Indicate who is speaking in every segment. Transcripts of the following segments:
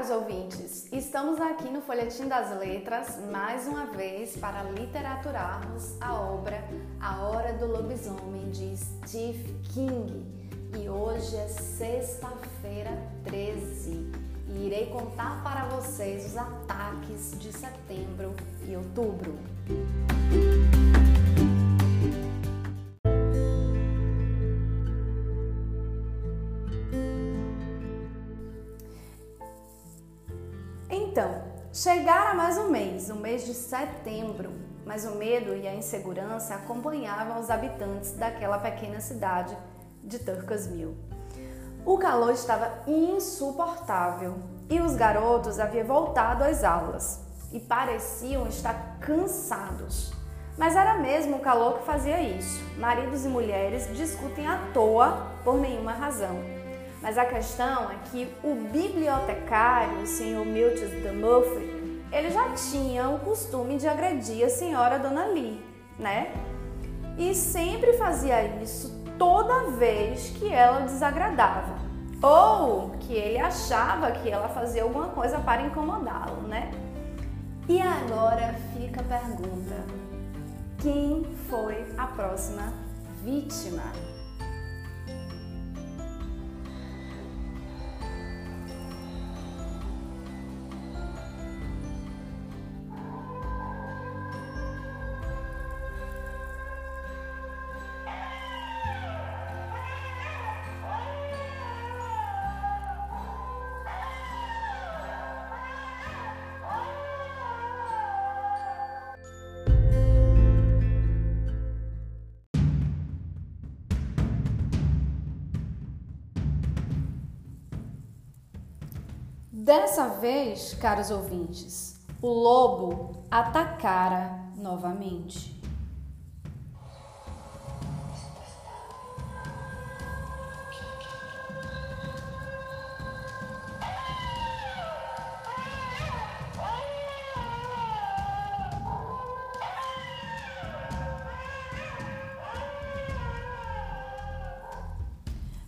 Speaker 1: caros ouvintes! Estamos aqui no Folhetim das Letras mais uma vez para literaturarmos a obra A Hora do Lobisomem de Steve King. E hoje é sexta-feira 13 e irei contar para vocês os ataques de setembro e outubro. Então, chegara mais um mês, o mês de setembro, mas o medo e a insegurança acompanhavam os habitantes daquela pequena cidade de Turcas Mill. O calor estava insuportável e os garotos haviam voltado às aulas e pareciam estar cansados. Mas era mesmo o calor que fazia isso. Maridos e mulheres discutem à toa por nenhuma razão. Mas a questão é que o bibliotecário, o senhor Milton de Murphy, ele já tinha o costume de agredir a senhora Dona Lee, né? E sempre fazia isso toda vez que ela desagradava. Ou que ele achava que ela fazia alguma coisa para incomodá-lo, né? E agora fica a pergunta: quem foi a próxima vítima? Dessa vez, caros ouvintes, o lobo atacara novamente.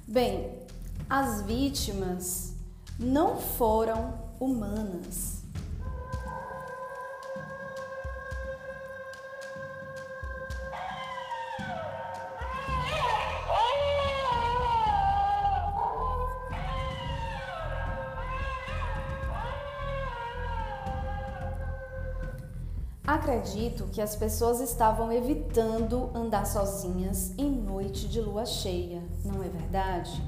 Speaker 1: Bem, as vítimas não foram humanas. Acredito que as pessoas estavam evitando andar sozinhas em noite de lua cheia, não é verdade?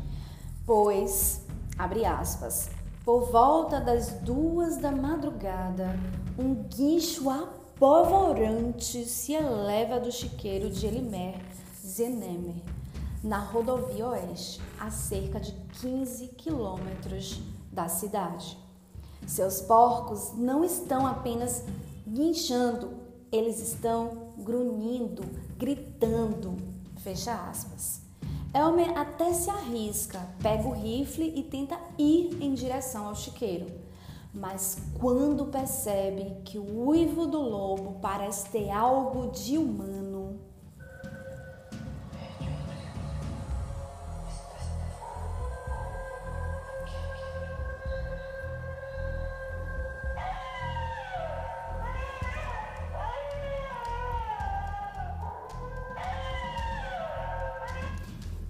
Speaker 1: Pois Abre aspas. Por volta das duas da madrugada, um guincho apavorante se eleva do chiqueiro de Elimer Zenemer, na rodovia oeste, a cerca de 15 quilômetros da cidade. Seus porcos não estão apenas guinchando, eles estão grunhindo, gritando. Fecha aspas. Elmer até se arrisca, pega o rifle e tenta ir em direção ao chiqueiro. Mas quando percebe que o uivo do lobo parece ter algo de humano,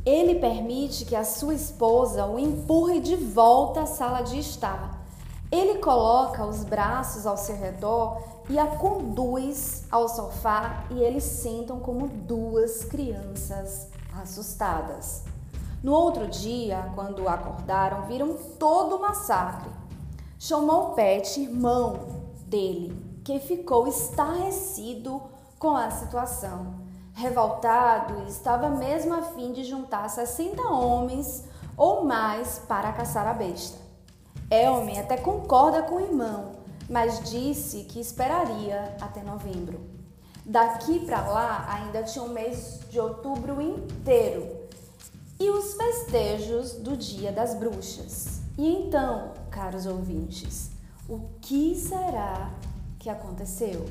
Speaker 1: Ele permite que a sua esposa o empurre de volta à sala de estar. Ele coloca os braços ao seu redor e a conduz ao sofá e eles sentam como duas crianças assustadas. No outro dia, quando acordaram, viram todo o massacre. Chamou Pet, irmão dele, que ficou estarrecido com a situação revoltado, estava mesmo a fim de juntar 60 homens ou mais para caçar a besta. Elmer até concorda com o irmão, mas disse que esperaria até novembro. Daqui para lá ainda tinha o um mês de outubro inteiro e os festejos do Dia das Bruxas. E então, caros ouvintes, o que será que aconteceu?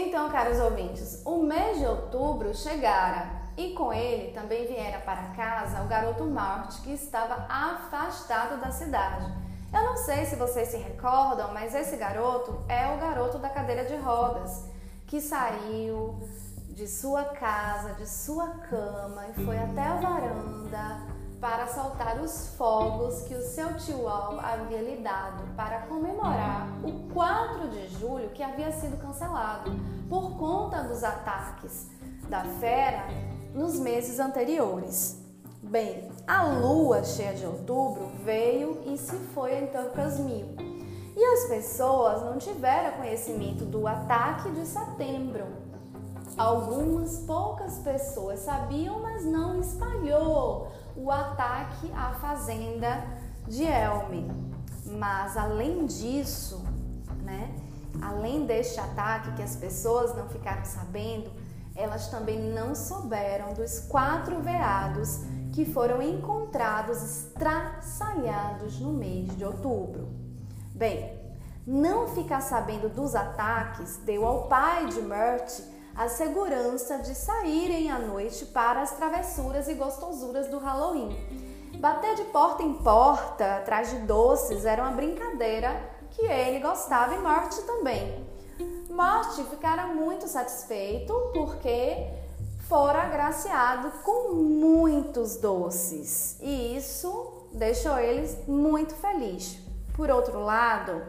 Speaker 1: Então, caros ouvintes, o mês de outubro chegara e com ele também viera para casa o garoto Marte que estava afastado da cidade. Eu não sei se vocês se recordam, mas esse garoto é o garoto da cadeira de rodas que saiu de sua casa, de sua cama e foi até a varanda para soltar os fogos que o seu tio Al havia lhe dado para comemorar o 4 de julho que havia sido cancelado por conta dos ataques da fera nos meses anteriores. Bem, a lua cheia de outubro veio e se foi em Turcas Mil. E as pessoas não tiveram conhecimento do ataque de setembro, Algumas poucas pessoas sabiam, mas não espalhou o ataque à fazenda de Elme. Mas além disso, né, além deste ataque que as pessoas não ficaram sabendo, elas também não souberam dos quatro veados que foram encontrados estraçalhados no mês de outubro. Bem, não ficar sabendo dos ataques deu ao pai de Mert a segurança de saírem à noite para as travessuras e gostosuras do Halloween. Bater de porta em porta atrás de doces era uma brincadeira que ele gostava e Morte também. Morte ficara muito satisfeito porque fora agraciado com muitos doces e isso deixou ele muito feliz. Por outro lado,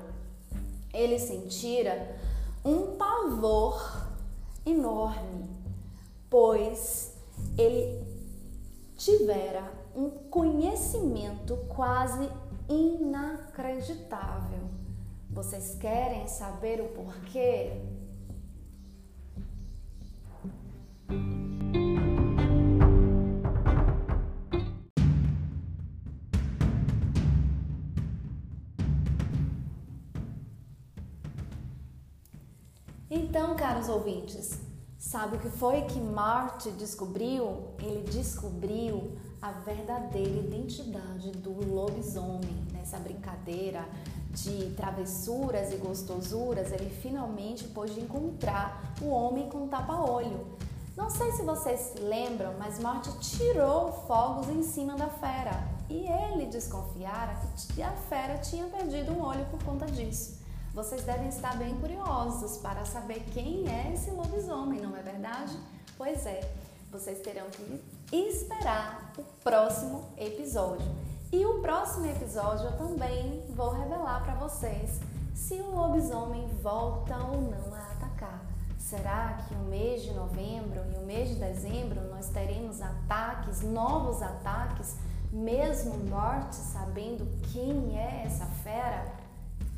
Speaker 1: ele sentira um pavor enorme, pois ele tivera um conhecimento quase inacreditável. Vocês querem saber o porquê? Caros ouvintes, sabe o que foi que Marte descobriu? Ele descobriu a verdadeira identidade do lobisomem nessa brincadeira de travessuras e gostosuras. Ele finalmente pôde encontrar o homem com tapa-olho. Não sei se vocês lembram, mas Marte tirou fogos em cima da fera e ele desconfiara que a fera tinha perdido um olho por conta disso. Vocês devem estar bem curiosos para saber quem é esse lobisomem, não é verdade? Pois é, vocês terão que esperar o próximo episódio. E o próximo episódio eu também vou revelar para vocês se o lobisomem volta ou não a atacar. Será que o mês de novembro e o mês de dezembro nós teremos ataques, novos ataques, mesmo morte sabendo quem é essa fera?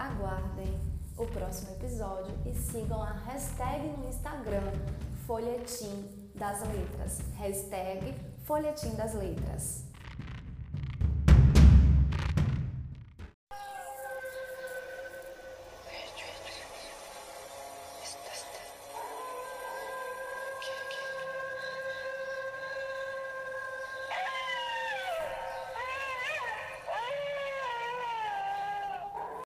Speaker 1: Aguardem o próximo episódio e sigam a hashtag no Instagram Folhetim das Letras. Hashtag Folhetim das Letras.